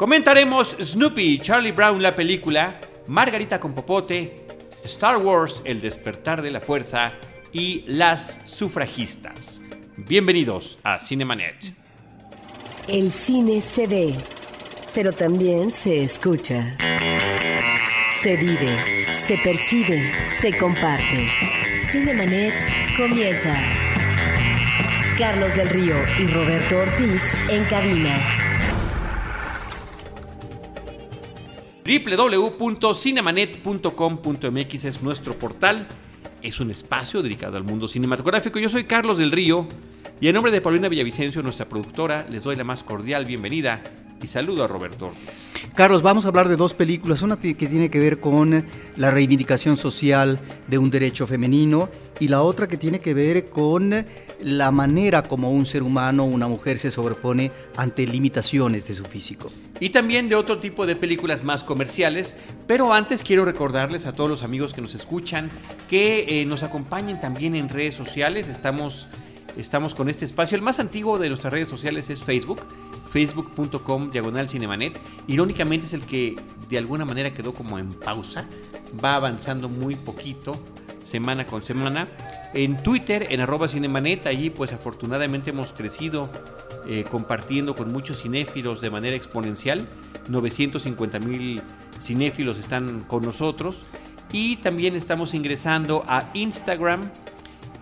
Comentaremos Snoopy, Charlie Brown la película, Margarita con Popote, Star Wars, El despertar de la fuerza y Las sufragistas. Bienvenidos a Cinemanet. El cine se ve, pero también se escucha. Se vive, se percibe, se comparte. Cinemanet comienza. Carlos del Río y Roberto Ortiz en cabina. www.cinemanet.com.mx es nuestro portal. Es un espacio dedicado al mundo cinematográfico. Yo soy Carlos del Río y en nombre de Paulina Villavicencio, nuestra productora, les doy la más cordial bienvenida y saludo a Roberto Ortiz. Carlos, vamos a hablar de dos películas, una que tiene que ver con la reivindicación social de un derecho femenino y la otra que tiene que ver con la manera como un ser humano, una mujer se sobrepone ante limitaciones de su físico. Y también de otro tipo de películas más comerciales, pero antes quiero recordarles a todos los amigos que nos escuchan que eh, nos acompañen también en redes sociales, estamos estamos con este espacio. El más antiguo de nuestras redes sociales es Facebook, facebook.com diagonal cinemanet. Irónicamente es el que de alguna manera quedó como en pausa, va avanzando muy poquito, semana con semana. En Twitter, en arroba cinemanet, allí pues afortunadamente hemos crecido eh, compartiendo con muchos cinéfilos de manera exponencial. 950 mil cinéfilos están con nosotros. Y también estamos ingresando a Instagram,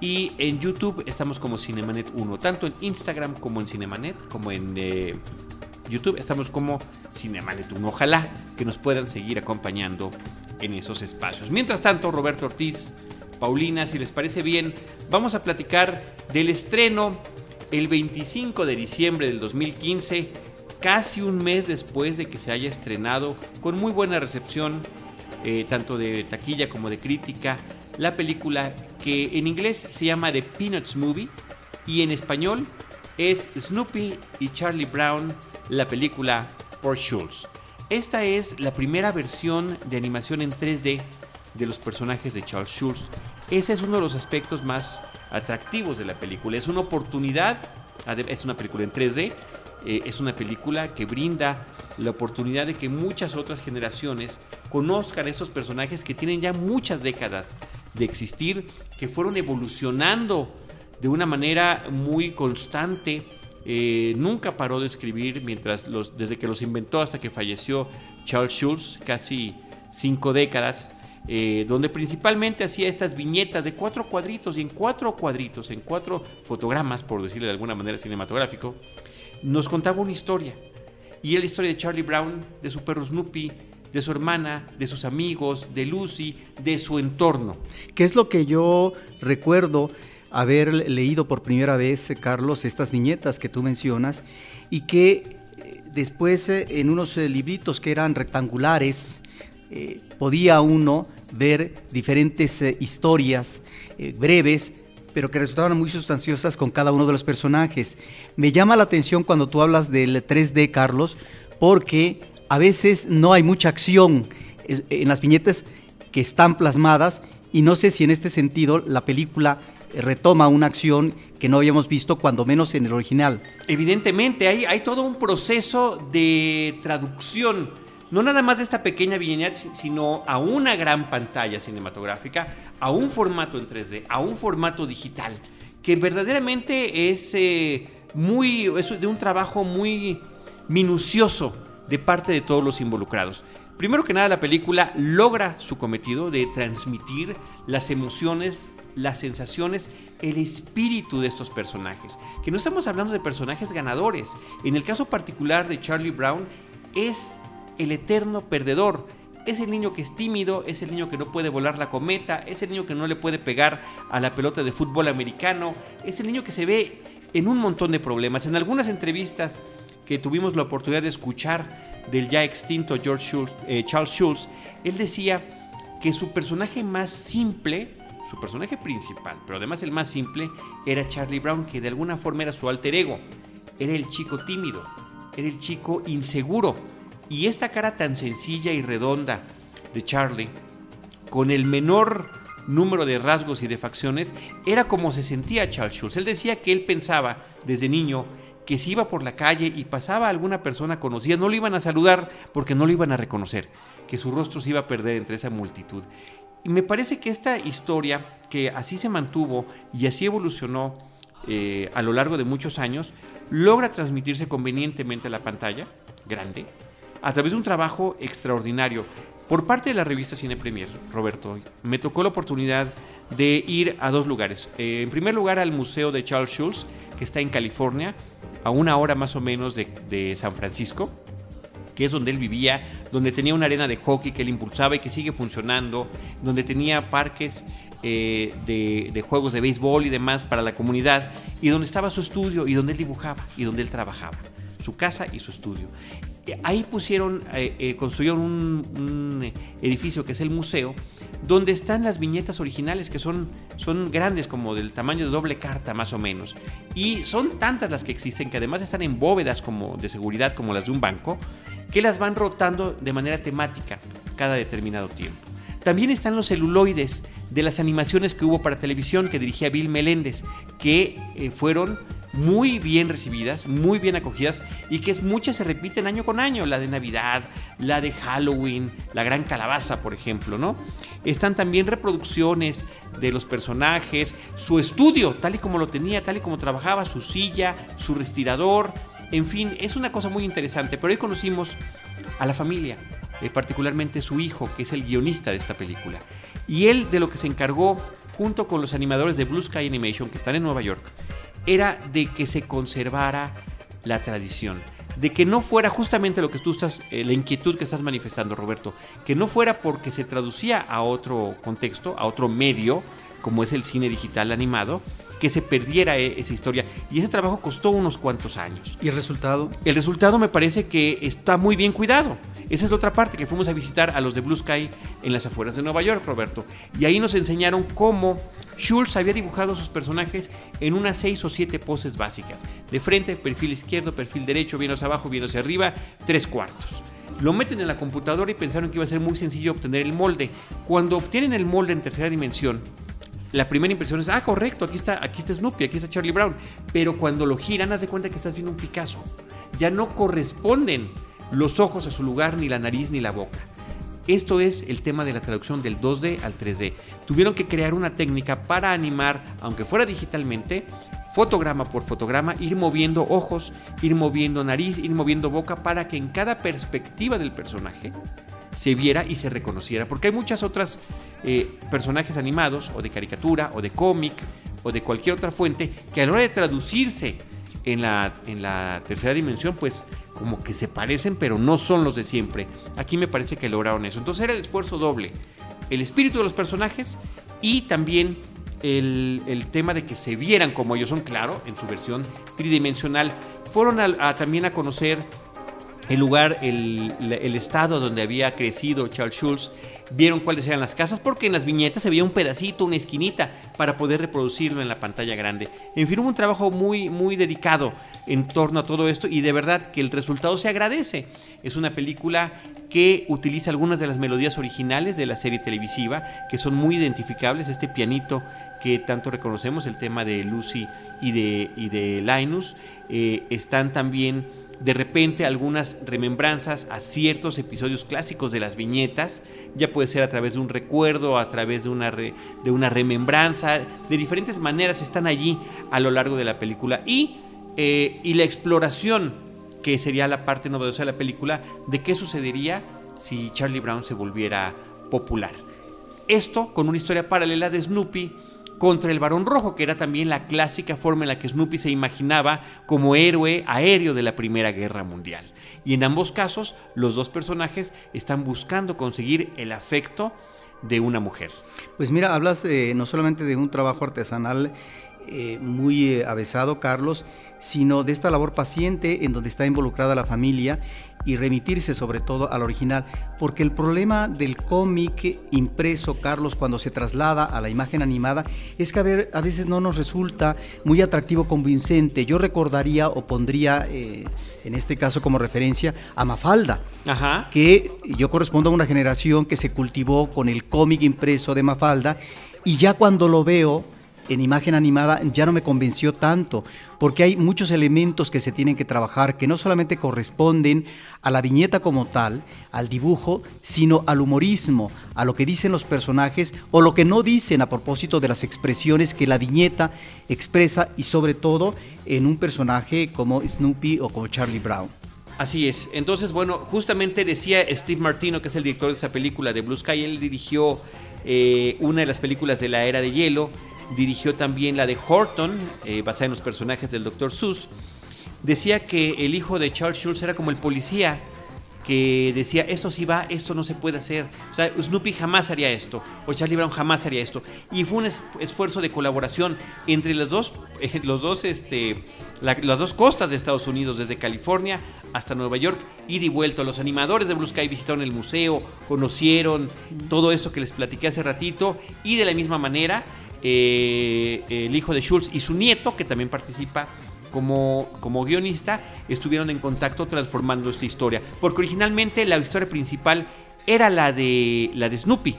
y en YouTube estamos como Cinemanet 1, tanto en Instagram como en Cinemanet, como en eh, YouTube estamos como Cinemanet 1. Ojalá que nos puedan seguir acompañando en esos espacios. Mientras tanto, Roberto Ortiz, Paulina, si les parece bien, vamos a platicar del estreno el 25 de diciembre del 2015, casi un mes después de que se haya estrenado, con muy buena recepción, eh, tanto de taquilla como de crítica, la película que en inglés se llama The Peanuts Movie y en español es Snoopy y Charlie Brown, la película por Schulz. Esta es la primera versión de animación en 3D de los personajes de Charles Schulz. Ese es uno de los aspectos más atractivos de la película. Es una oportunidad, es una película en 3D, eh, es una película que brinda la oportunidad de que muchas otras generaciones conozcan a estos personajes que tienen ya muchas décadas de existir, que fueron evolucionando de una manera muy constante. Eh, nunca paró de escribir mientras los, desde que los inventó hasta que falleció Charles Schulz, casi cinco décadas, eh, donde principalmente hacía estas viñetas de cuatro cuadritos y en cuatro cuadritos, en cuatro fotogramas, por decirlo de alguna manera cinematográfico, nos contaba una historia. Y era la historia de Charlie Brown, de su perro Snoopy, de su hermana, de sus amigos, de Lucy, de su entorno. ¿Qué es lo que yo recuerdo haber leído por primera vez, Carlos, estas viñetas que tú mencionas y que eh, después eh, en unos eh, libritos que eran rectangulares podía uno ver diferentes historias breves pero que resultaban muy sustanciosas con cada uno de los personajes. Me llama la atención cuando tú hablas del 3D, Carlos, porque a veces no hay mucha acción en las viñetas que están plasmadas y no sé si en este sentido la película retoma una acción que no habíamos visto cuando menos en el original. Evidentemente, hay todo un proceso de traducción, no nada más de esta pequeña viñeta, sino a una gran pantalla cinematográfica, a un formato en 3D, a un formato digital, que verdaderamente es, eh, muy, es de un trabajo muy minucioso de parte de todos los involucrados. Primero que nada, la película logra su cometido de transmitir las emociones, las sensaciones, el espíritu de estos personajes. Que no estamos hablando de personajes ganadores. En el caso particular de Charlie Brown, es el eterno perdedor. Es el niño que es tímido, es el niño que no puede volar la cometa, es el niño que no le puede pegar a la pelota de fútbol americano, es el niño que se ve en un montón de problemas. En algunas entrevistas que tuvimos la oportunidad de escuchar del ya extinto George eh, Charles Schulz, él decía que su personaje más simple, su personaje principal, pero además el más simple, era Charlie Brown, que de alguna forma era su alter ego. Era el chico tímido, era el chico inseguro. Y esta cara tan sencilla y redonda de Charlie, con el menor número de rasgos y de facciones, era como se sentía Charles Schulz. Él decía que él pensaba desde niño que si iba por la calle y pasaba alguna persona conocida, no lo iban a saludar porque no lo iban a reconocer, que su rostro se iba a perder entre esa multitud. Y me parece que esta historia, que así se mantuvo y así evolucionó eh, a lo largo de muchos años, logra transmitirse convenientemente a la pantalla grande a través de un trabajo extraordinario. Por parte de la revista Cine Premier, Roberto, me tocó la oportunidad de ir a dos lugares. Eh, en primer lugar, al Museo de Charles Schulz, que está en California, a una hora más o menos de, de San Francisco que es donde él vivía, donde tenía una arena de hockey que él impulsaba y que sigue funcionando, donde tenía parques eh, de, juegos de béisbol y demás para la comunidad, y donde estaba su estudio y donde él dibujaba y donde él trabajaba, su casa y su estudio. Eh, ahí pusieron, eh, construyeron un, edificio que es el museo, donde están las viñetas originales, que son, son grandes, como del tamaño de doble carta más o menos. Y son tantas las que existen, que además están en bóvedas como de seguridad, como las de un banco, que las van rotando de manera temática cada determinado tiempo. También están los celuloides de las animaciones que hubo para televisión que dirigía Bill Meléndez, que eh, fueron muy bien recibidas, muy bien acogidas y que muchas se repiten año con año, la de Navidad, la de Halloween, la Gran Calabaza, por ejemplo, ¿no? Están también reproducciones de los personajes, su estudio, tal y como lo tenía, tal y como trabajaba, su silla, su respirador, en fin, es una cosa muy interesante, pero hoy conocimos a la familia, eh, particularmente su hijo, que es el guionista de esta película. Y él de lo que se encargó, junto con los animadores de Blue Sky Animation, que están en Nueva York, era de que se conservara la tradición, de que no fuera justamente lo que tú estás, eh, la inquietud que estás manifestando, Roberto, que no fuera porque se traducía a otro contexto, a otro medio, como es el cine digital animado, que se perdiera e, esa historia. Y ese trabajo costó unos cuantos años. ¿Y el resultado? El resultado me parece que está muy bien cuidado. Esa es la otra parte que fuimos a visitar a los de Blue Sky en las afueras de Nueva York, Roberto. Y ahí nos enseñaron cómo Schultz había dibujado sus personajes en unas seis o siete poses básicas. De frente, perfil izquierdo, perfil derecho, bien hacia abajo, bien hacia arriba, tres cuartos. Lo meten en la computadora y pensaron que iba a ser muy sencillo obtener el molde. Cuando obtienen el molde en tercera dimensión, la primera impresión es, ah, correcto, aquí está, aquí está Snoopy, aquí está Charlie Brown. Pero cuando lo giran, haz de cuenta que estás viendo un Picasso. Ya no corresponden los ojos a su lugar, ni la nariz, ni la boca. Esto es el tema de la traducción del 2D al 3D. Tuvieron que crear una técnica para animar, aunque fuera digitalmente, fotograma por fotograma, ir moviendo ojos, ir moviendo nariz, ir moviendo boca para que en cada perspectiva del personaje se viera y se reconociera. Porque hay muchas otras eh, personajes animados o de caricatura o de cómic o de cualquier otra fuente que a la hora de traducirse en la, en la tercera dimensión, pues como que se parecen, pero no son los de siempre. Aquí me parece que lograron eso. Entonces era el esfuerzo doble. El espíritu de los personajes y también el, tema de que se vieran como ellos son, claro, en su versión tridimensional. Fueron también a conocer el lugar, el, estado donde había crecido Charles Schulz, vieron cuáles eran las casas, porque en las viñetas se veía un pedacito, una esquinita, para poder reproducirlo en la pantalla grande. En fin, hubo un trabajo muy, muy dedicado en torno a todo esto y de verdad que el resultado se agradece. Es una película que utiliza algunas de las melodías originales de la serie televisiva, que son muy identificables, este pianito que tanto reconocemos, el tema de Lucy y de, y de Linus, eh, están también de repente algunas remembranzas a ciertos episodios clásicos de las viñetas, ya puede ser a través de un recuerdo, a través de una, de una remembranza, de diferentes maneras están allí a lo largo de la película. Y, eh, y la exploración, que sería la parte novedosa de la película, de qué sucedería si Charlie Brown se volviera popular. Esto con una historia paralela de Snoopy contra el Barón Rojo, que era también la clásica forma en la que Snoopy se imaginaba como héroe aéreo de la Primera Guerra Mundial. Y en ambos casos, los dos personajes están buscando conseguir el afecto de una mujer. Pues mira, hablas no solamente de un trabajo artesanal eh, muy eh, avesado, Carlos, sino de esta labor paciente en donde está involucrada la familia y remitirse sobre todo al original, porque el problema del cómic impreso, Carlos, cuando se traslada a la imagen animada, es que a, ver, a veces no nos resulta muy atractivo, convincente. Yo recordaría o pondría, eh, en este caso como referencia, a Mafalda, que yo correspondo a una generación que se cultivó con el cómic impreso de Mafalda, y ya cuando lo veo, en imagen animada ya no me convenció tanto, porque hay muchos elementos que se tienen que trabajar que no solamente corresponden a la viñeta como tal, al dibujo, sino al humorismo, a lo que dicen los personajes o lo que no dicen a propósito de las expresiones que la viñeta expresa y sobre todo en un personaje como Snoopy o como Charlie Brown. Así es. Entonces, bueno, justamente decía Steve Martino, que es el director de esta película de Blue Sky, él dirigió eh, una de las películas de la era de hielo, dirigió también la de Horton, eh, basada en los personajes del Dr. Seuss. Decía que el hijo de Charles Schulz era como el policía que decía, esto sí va, esto no se puede hacer. O sea, Snoopy jamás haría esto, o Charlie Brown jamás haría esto. Y fue un esfuerzo de colaboración entre las dos, eh, los dos, este, las dos costas de Estados Unidos, desde California hasta Nueva York, y de vuelta. Los animadores de Blue Sky visitaron el museo, conocieron todo esto que les platiqué hace ratito, y de la misma manera, eh, el hijo de Schultz y su nieto, que también participa como, como guionista, estuvieron en contacto transformando esta historia. Porque originalmente la historia principal era la de, la de Snoopy.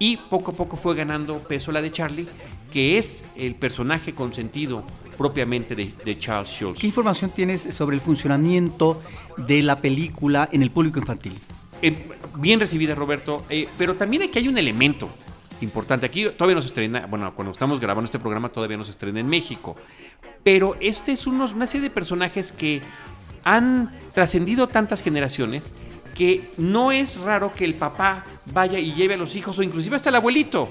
Y poco a poco fue ganando peso la de Charlie, que es el personaje consentido propiamente de, Charles Schultz. ¿Qué información tienes sobre el funcionamiento de la película en el público infantil? Eh, bien recibida, Roberto, eh, pero también aquí hay un elemento importante. Aquí todavía no se estrena, bueno, cuando estamos grabando este programa todavía no se estrena en México. Pero este es unos, una serie de personajes que han trascendido tantas generaciones que no es raro que el papá vaya y lleve a los hijos o inclusive hasta el abuelito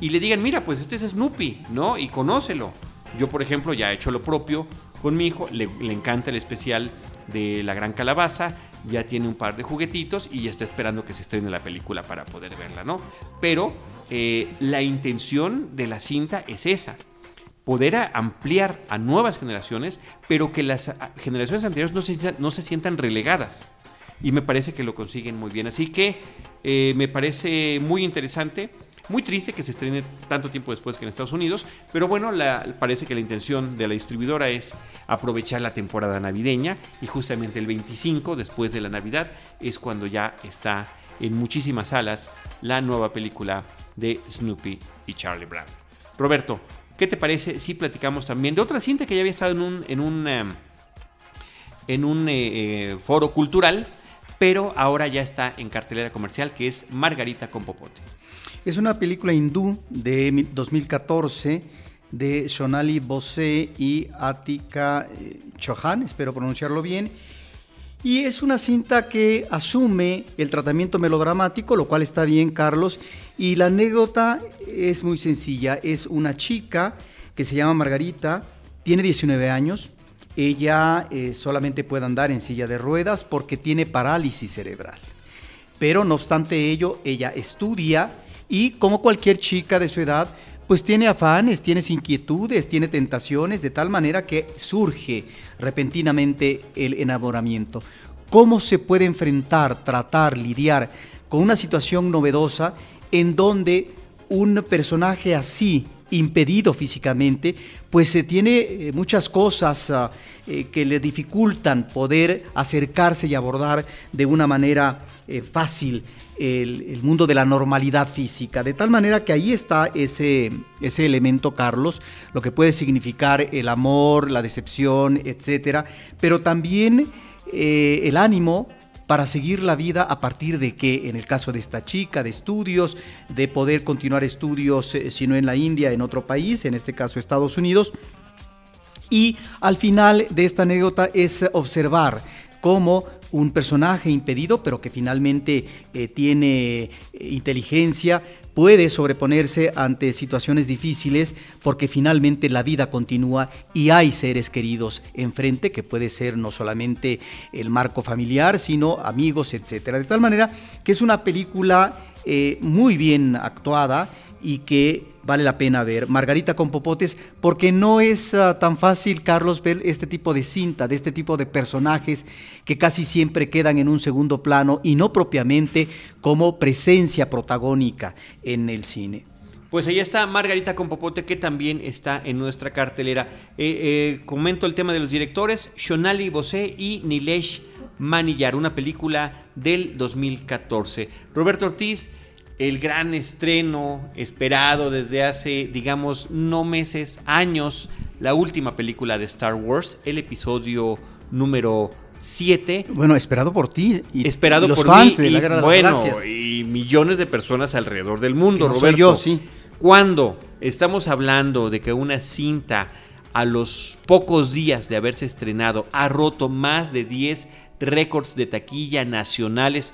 y le digan, mira, pues este es Snoopy, ¿no? Y conócelo. Yo, por ejemplo, ya he hecho lo propio con mi hijo, le, le encanta el especial de la gran calabaza, ya tiene un par de juguetitos y ya está esperando que se estrene la película para poder verla, ¿no? Pero eh, la intención de la cinta es esa, poder ampliar a nuevas generaciones, pero que las generaciones anteriores no se, no se sientan relegadas. Y me parece que lo consiguen muy bien. Así que eh, me parece muy interesante. Muy triste que se estrene tanto tiempo después que en Estados Unidos, pero bueno, parece que la intención de la distribuidora es aprovechar la temporada navideña y justamente el 25, después de la Navidad, es cuando ya está en muchísimas salas la nueva película de Snoopy y Charlie Brown. Roberto, ¿qué te parece si platicamos también de otra cinta que ya había estado en un, en un, em, en un eh, eh, foro cultural, pero ahora ya está en cartelera comercial, que es Margarita con Popote? Es una película hindú de 2014 de Sonali Bose y Atika eh, Chauhan, espero pronunciarlo bien. Y es una cinta que asume el tratamiento melodramático, lo cual está bien, Carlos. Y la anécdota es muy sencilla. Es una chica que se llama Margarita, tiene 19 años. Ella eh, solamente puede andar en silla de ruedas porque tiene parálisis cerebral. Pero no obstante ello, ella estudia y como cualquier chica de su edad, pues tiene afanes, tiene inquietudes, tiene tentaciones, de tal manera que surge repentinamente el enamoramiento. ¿Cómo se puede enfrentar, tratar, lidiar con una situación novedosa en donde un personaje así, impedido físicamente, pues se tiene eh, muchas cosas ah, eh, que le dificultan poder acercarse y abordar de una manera eh, fácil el, mundo de la normalidad física, de tal manera que ahí está ese, ese elemento, Carlos, lo que puede significar el amor, la decepción, etcétera, pero también el ánimo para seguir la vida a partir de que, en el caso de esta chica, de estudios, de poder continuar estudios, eh, si no en la India, en otro país, en este caso Estados Unidos. Y al final de esta anécdota es observar como un personaje impedido, pero que finalmente eh, tiene eh, inteligencia, puede sobreponerse ante situaciones difíciles porque finalmente la vida continúa y hay seres queridos enfrente que puede ser no solamente el marco familiar, sino amigos, etcétera. De tal manera que es una película eh, muy bien actuada y que vale la pena ver. Margarita con popotes, porque no es ah, tan fácil, Carlos, ver este tipo de cinta, de este tipo de personajes que casi siempre quedan en un segundo plano y no propiamente como presencia protagónica en el cine. Pues ahí está Margarita con Popote, que también está en nuestra cartelera. Eh, eh, comento el tema de los directores, Shonali Bosé y Nilesh Manillar, una película del 2014. Roberto Ortiz, el gran estreno esperado desde hace, digamos, no meses, años, la última película de Star Wars, el episodio número 7. Bueno, esperado por ti y esperado los por fans de la Guerra de bueno, y millones de personas alrededor del mundo, Roberto. yo, sí. Cuando estamos hablando de que una cinta a los pocos días de haberse estrenado ha roto más de 10 récords de taquilla nacionales,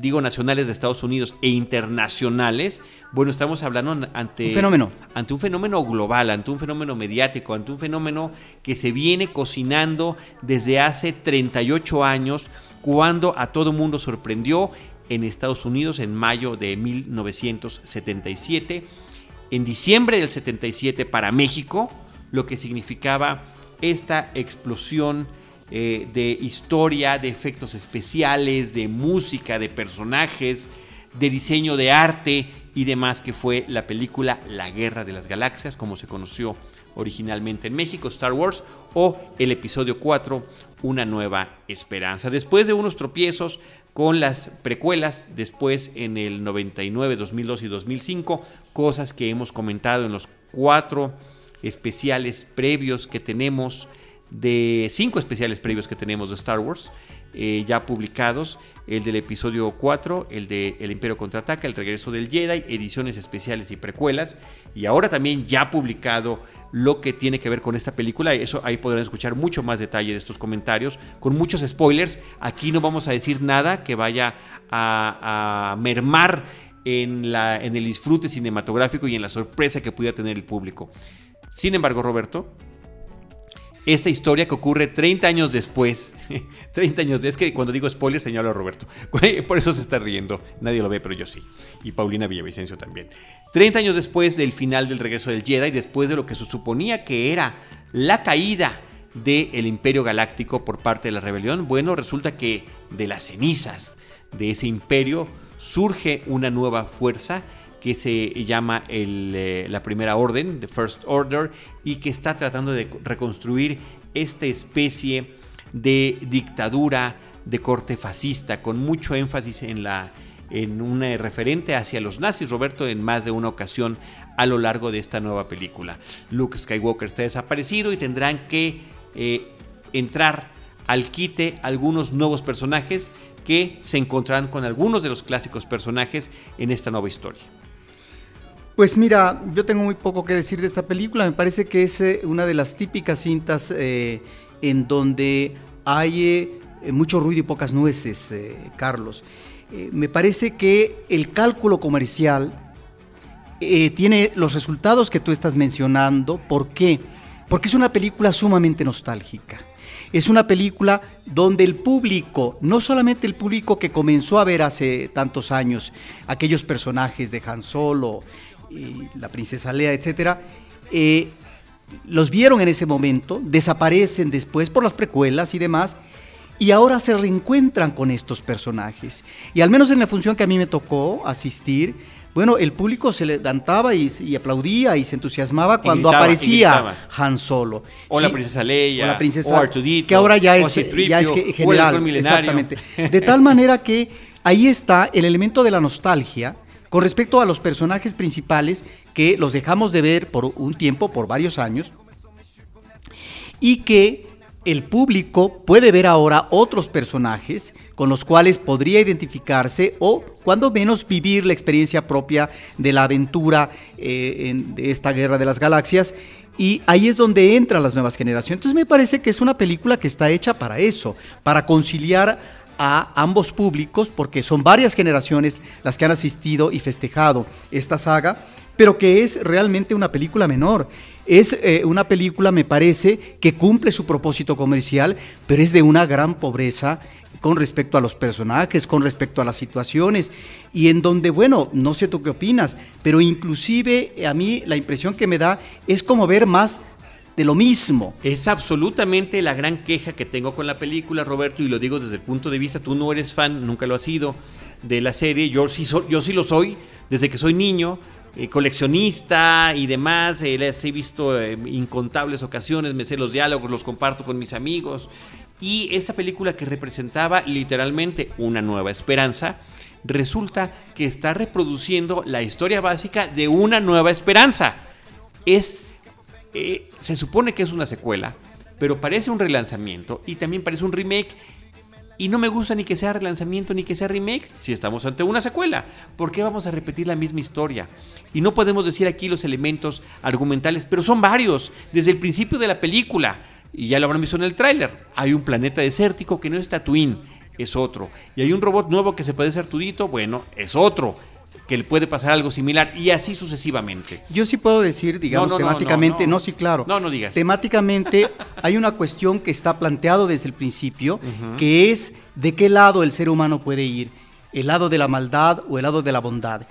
digo nacionales de Estados Unidos e internacionales, bueno, estamos hablando ante un fenómeno, ante un fenómeno global, ante un fenómeno mediático, ante un fenómeno que se viene cocinando desde hace 38 años, cuando a todo mundo sorprendió en Estados Unidos en mayo de 1977, en diciembre del 77 para México, lo que significaba esta explosión eh, de historia, de efectos especiales, de música, de personajes, de diseño de arte y demás, que fue la película La Guerra de las Galaxias, como se conoció originalmente en México, Star Wars, o el episodio 4, Una Nueva Esperanza. Después de unos tropiezos con las precuelas, después en el 99, 2002 y 2005, cosas que hemos comentado en los cuatro especiales previos que tenemos de cinco especiales previos que tenemos de Star Wars, eh, ya publicados, el del episodio 4, el de El Imperio Contraataca, El Regreso del Jedi, ediciones especiales y precuelas, y ahora también ya publicado lo que tiene que ver con esta película, eso ahí podrán escuchar mucho más detalle de estos comentarios, con muchos spoilers, aquí no vamos a decir nada que vaya a, mermar en, la, en el disfrute cinematográfico y en la sorpresa que pueda tener el público. Sin embargo, Roberto, esta historia que ocurre 30 años después. 30 años, es que cuando digo spoiler señalo a Roberto. Por eso se está riendo. Nadie lo ve, pero yo sí. Y Paulina Villavicencio también. 30 años después del final del regreso del Jedi, después de lo que se suponía que era la caída del Imperio Galáctico por parte de la rebelión, bueno, resulta que de las cenizas de ese imperio surge una nueva fuerza que se llama eh, la Primera Orden, The First Order, y que está tratando de reconstruir esta especie de dictadura de corte fascista, con mucho énfasis en la en un referente hacia los nazis, Roberto, en más de una ocasión a lo largo de esta nueva película. Luke Skywalker está desaparecido y tendrán que eh, entrar al quite algunos nuevos personajes que se encontrarán con algunos de los clásicos personajes en esta nueva historia. Pues mira, yo tengo muy poco que decir de esta película. Me parece que es eh, una de las típicas cintas eh, en donde hay eh, mucho ruido y pocas nueces, Carlos. me parece que el cálculo comercial tiene los resultados que tú estás mencionando. ¿Por qué? Porque es una película sumamente nostálgica. Es una película donde el público, no solamente el público que comenzó a ver hace tantos años aquellos personajes de Han Solo, la princesa Lea, etcétera, eh, los vieron en ese momento, desaparecen después por las precuelas y demás, y ahora se reencuentran con estos personajes. Y al menos en la función que a mí me tocó asistir, bueno, el público se levantaba y, y aplaudía y se entusiasmaba cuando aparecía Han Solo. O la princesa Leia, o la princesa Artudito, que ahora ya es, ya es general. Exactamente. De tal manera que ahí está el elemento de la nostalgia, con respecto a los personajes principales, que los dejamos de ver por un tiempo, por varios años, y que el público puede ver ahora otros personajes con los cuales podría identificarse o cuando menos vivir la experiencia propia de la aventura eh, de esta guerra de las galaxias. Y ahí es donde entran las nuevas generaciones. Entonces me parece que es una película que está hecha para eso, para conciliar a ambos públicos, porque son varias generaciones las que han asistido y festejado esta saga, pero que es realmente una película menor. Es eh, una película, me parece, que cumple su propósito comercial, pero es de una gran pobreza con respecto a los personajes, con respecto a las situaciones, y en donde, bueno, no sé tú qué opinas, pero inclusive a mí la impresión que me da es como ver más de lo mismo. Es absolutamente la gran queja que tengo con la película, Roberto, y lo digo desde el punto de vista, tú no eres fan, nunca lo has sido, de la serie, yo sí, yo sí lo soy, desde que soy niño, eh, coleccionista y demás, eh, he visto incontables ocasiones, me sé los diálogos, los comparto con mis amigos, y esta película que representaba literalmente una nueva esperanza, resulta que está reproduciendo la historia básica de una nueva esperanza. Es, eh, se supone que es una secuela, pero parece un relanzamiento y también parece un remake. Y no me gusta ni que sea relanzamiento ni que sea remake si estamos ante una secuela. ¿Por qué vamos a repetir la misma historia? Y no podemos decir aquí los elementos argumentales, pero son varios, desde el principio de la película. Y ya lo habrán visto en el tráiler. Hay un planeta desértico que no es Tatooine, es otro. Y hay un robot nuevo que se puede ser Tudito, bueno, es otro que le puede pasar algo similar y así sucesivamente. Yo sí puedo decir, digamos, temáticamente, no, sí, claro. No, no digas. Temáticamente hay una cuestión que está planteado desde el principio, que es de qué lado el ser humano puede ir, el lado de la maldad o el lado de la bondad.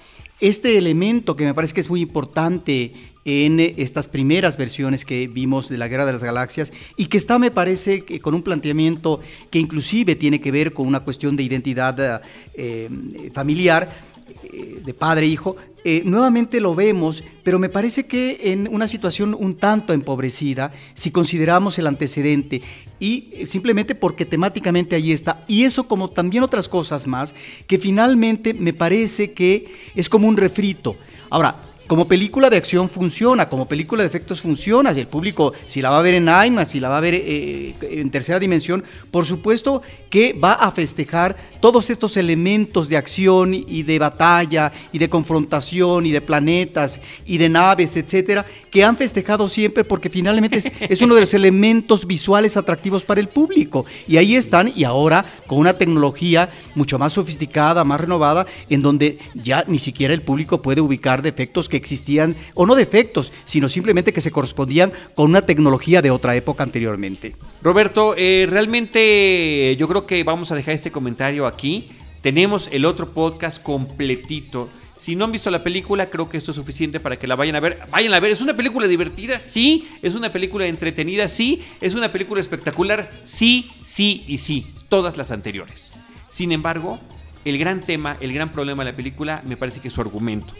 Este elemento que me parece que es muy importante en estas primeras versiones que vimos de la Guerra de las Galaxias y que está, me parece, con un planteamiento que inclusive tiene que ver con una cuestión de identidad eh, familiar, eh, de padre e hijo, eh, nuevamente lo vemos, pero me parece que en una situación un tanto empobrecida, si consideramos el antecedente, y simplemente porque temáticamente ahí está, y eso como también otras cosas más, que finalmente me parece que es como un refrito. Ahora, como película de acción funciona, como película de efectos funciona, si el público, si la va a ver en IMAX, si la va a ver eh, en tercera dimensión, por supuesto que va a festejar todos estos elementos de acción y de batalla y de confrontación y de planetas y de naves, etcétera, que han festejado siempre porque finalmente es, es uno de los elementos visuales atractivos para el público. Y ahí están, y ahora con una tecnología mucho más sofisticada, más renovada, en donde ya ni siquiera el público puede ubicar defectos que existían, o no defectos, sino simplemente que se correspondían con una tecnología de otra época anteriormente. Roberto, eh, realmente yo creo que vamos a dejar este comentario aquí. Tenemos el otro podcast completito. Si no han visto la película, creo que esto es suficiente para que la vayan a ver. Vayan a ver, es una película divertida, sí. Es una película entretenida, sí. Es una película espectacular, sí, sí y sí. Todas las anteriores. Sin embargo, el gran tema, el gran problema de la película me parece que es su argumento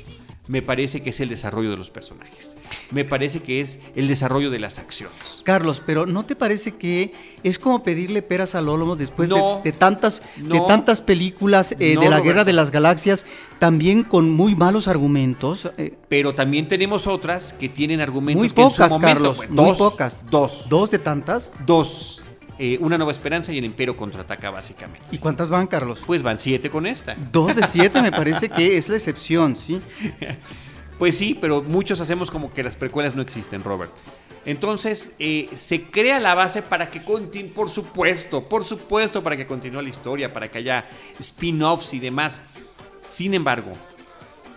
me parece que es el desarrollo de los personajes. Me parece que es el desarrollo de las acciones. Carlos, pero ¿no te parece que es como pedirle peras al olmo después de, tantas, de tantas películas eh, de la Guerra de las Galaxias, también con muy malos argumentos? Eh? pero también tenemos otras que tienen argumentos muy pocas, Carlos, muy pocas. Dos. ¿Dos de tantas? Dos. Eh, una Nueva Esperanza y el Imperio contraataca básicamente. ¿Y cuántas van, Carlos? Pues van siete con esta. Dos de siete me parece que es la excepción, ¿sí? pues sí, pero muchos hacemos como que las precuelas no existen, Robert. Entonces, eh, se crea la base para que continúe, por supuesto, por supuesto, para que continúe la historia, para que haya spin-offs y demás. Sin embargo,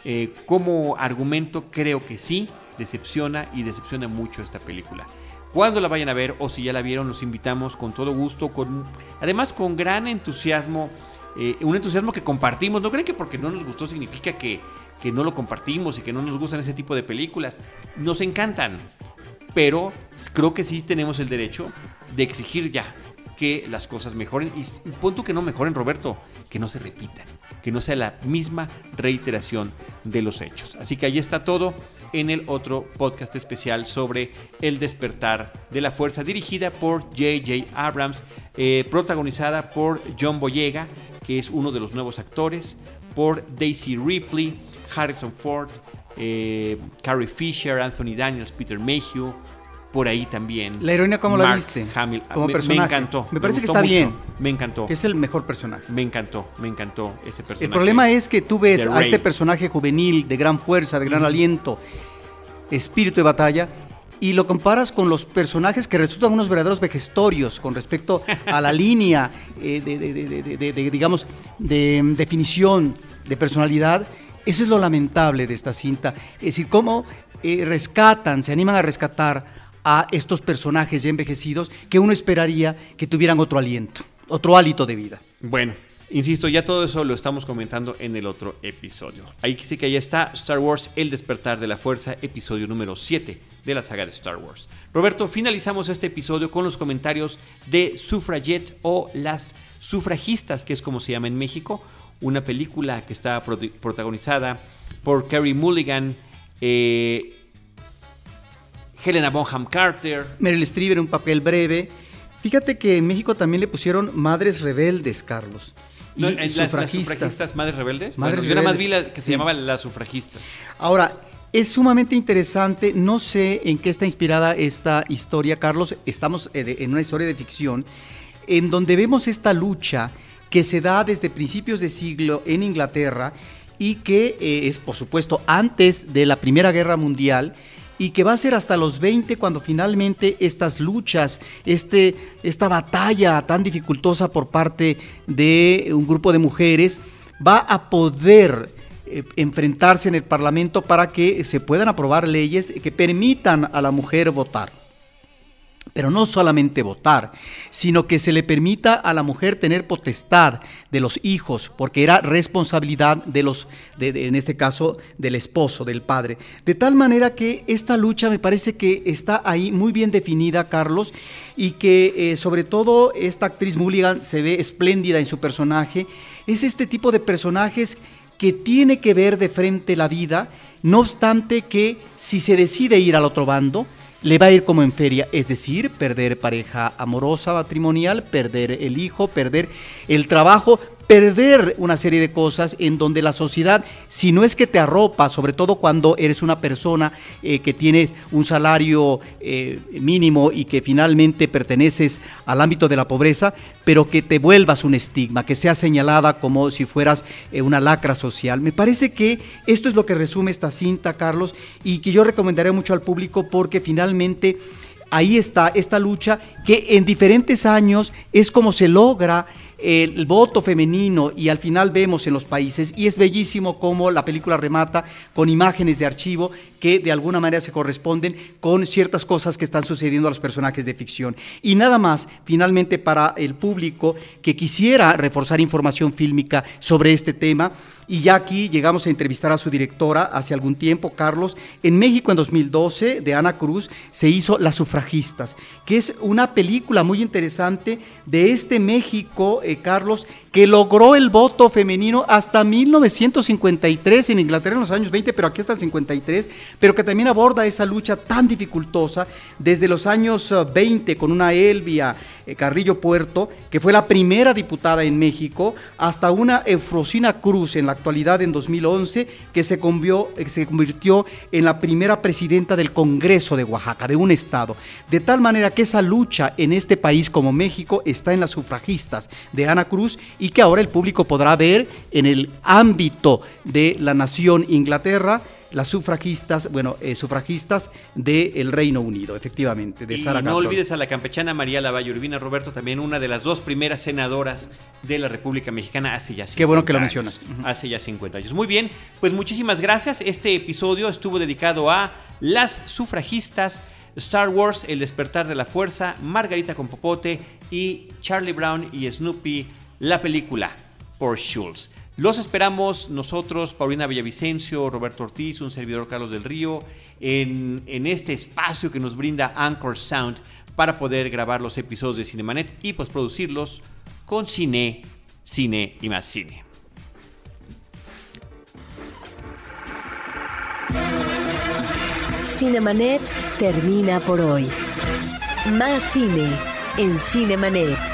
eh, como argumento, creo que sí, decepciona y decepciona mucho esta película. Cuando la vayan a ver o si ya la vieron, los invitamos con todo gusto, con, además con gran entusiasmo, eh, un entusiasmo que compartimos. No creen que porque no nos gustó significa que, que no lo compartimos y que no nos gustan ese tipo de películas. Nos encantan, pero creo que sí tenemos el derecho de exigir ya que las cosas mejoren. Y punto que no mejoren, Roberto, que no se repitan, que no sea la misma reiteración de los hechos. Así que ahí está todo en el otro podcast especial sobre el despertar de la fuerza dirigida por J.J. Abrams, eh, protagonizada por John Boyega, que es uno de los nuevos actores, por Daisy Ripley, Harrison Ford, eh, Carrie Fisher, Anthony Daniels, Peter Mayhew, por ahí también. ¿La heroína cómo la viste? Como me, personaje. Me encantó. Me parece que está bien. Me encantó. Que es el mejor personaje. Me encantó, me encantó ese personaje. El problema es que tú ves a este personaje juvenil, de gran fuerza, de gran aliento, espíritu de batalla, y lo comparas con los personajes que resultan unos verdaderos vejestorios con respecto a la línea eh, de, digamos, de definición de personalidad. Eso es lo lamentable de esta cinta. Es decir, cómo eh, rescatan, se animan a rescatar a estos personajes ya envejecidos que uno esperaría que tuvieran otro aliento, otro hálito de vida. Bueno, insisto, ya todo eso lo estamos comentando en el otro episodio. Ahí sí que ya está Star Wars El despertar de la fuerza, episodio número 7 de la saga de Star Wars. Roberto, finalizamos este episodio con los comentarios de Suffragette o Las Sufragistas, que es como se llama en México, una película que está protagonizada por Carrie Mulligan, eh, Helena Bonham Carter. Meryl Streep en un papel breve. Fíjate que en México también le pusieron Madres Rebeldes, Carlos. y sufragistas. Madres Rebeldes. Madres Yo nada más vi la que se llamaba Las Sufragistas. Ahora, es sumamente interesante, no sé en qué está inspirada esta historia, Carlos, estamos eh, en una historia de ficción, en donde vemos esta lucha que se da desde principios de siglo en Inglaterra y que eh, es, por supuesto, antes de la Primera Guerra Mundial y que va a ser hasta los 20 cuando finalmente estas luchas, este, esta batalla tan dificultosa por parte de un grupo de mujeres va a poder eh, enfrentarse en el Parlamento para que se puedan aprobar leyes que permitan a la mujer votar pero no solamente votar, sino que se le permita a la mujer tener potestad de los hijos, porque era responsabilidad de los, en este caso, del esposo, del padre. De tal manera que esta lucha me parece que está ahí muy bien definida, Carlos, y que eh, sobre todo esta actriz Mulligan se ve espléndida en su personaje. Es este tipo de personajes que tiene que ver de frente la vida, no obstante que si se decide ir al otro bando, le va a ir como en feria, es decir, perder pareja amorosa, matrimonial, perder el hijo, perder el trabajo, perder una serie de cosas en donde la sociedad, si no es que te arropa, sobre todo cuando eres una persona eh, que tienes un salario eh, mínimo y que finalmente perteneces al ámbito de la pobreza, pero que te vuelvas un estigma, que seas señalada como si fueras eh, una lacra social. Me parece que esto es lo que resume esta cinta, Carlos, y que yo recomendaré mucho al público porque finalmente ahí está esta lucha que en diferentes años es como se logra el voto femenino y al final vemos en los países, y es bellísimo cómo la película remata con imágenes de archivo que de alguna manera se corresponden con ciertas cosas que están sucediendo a los personajes de ficción. Y nada más, finalmente, para el público que quisiera reforzar información fílmica sobre este tema, y ya aquí llegamos a entrevistar a su directora hace algún tiempo, Carlos. En México en 2012, de Ana Cruz, se hizo Las sufragistas, que es una película muy interesante de este México, eh, Carlos, que logró el voto femenino hasta 1953 en Inglaterra en los años 20, pero aquí hasta el 53, pero que también aborda esa lucha tan dificultosa desde los años 20 eh, con una Elvia eh, Carrillo Puerto, que fue la primera diputada en México, hasta una Eufrosina Cruz en la actualidad en 2011, que se, eh, se convirtió en la primera presidenta del Congreso de Oaxaca, de un estado. De tal manera que esa lucha en este país como México está en las sufragistas de Ana Cruz y que ahora el público podrá ver en el ámbito de la nación Inglaterra las sufragistas, bueno, eh, sufragistas del Reino Unido, efectivamente, de y No olvides a la campechana María Lavalle Urbina Roberto, también una de las dos primeras senadoras de la República Mexicana hace ya 50 Qué bueno que lo mencionas. Hace ya 50 años. Muy bien, pues muchísimas gracias. Este episodio estuvo dedicado a las sufragistas. Star Wars, El despertar de la fuerza, Margarita con Popote y Charlie Brown y Snoopy la película por Schultz. Los esperamos nosotros, Paulina Villavicencio, Roberto Ortiz, un servidor Carlos del Río, en, en, este espacio que nos brinda Anchor Sound para poder grabar los episodios de Cinemanet y producirlos con cine, cine y más cine. Cinemanet termina por hoy. Más cine en Cinemanet.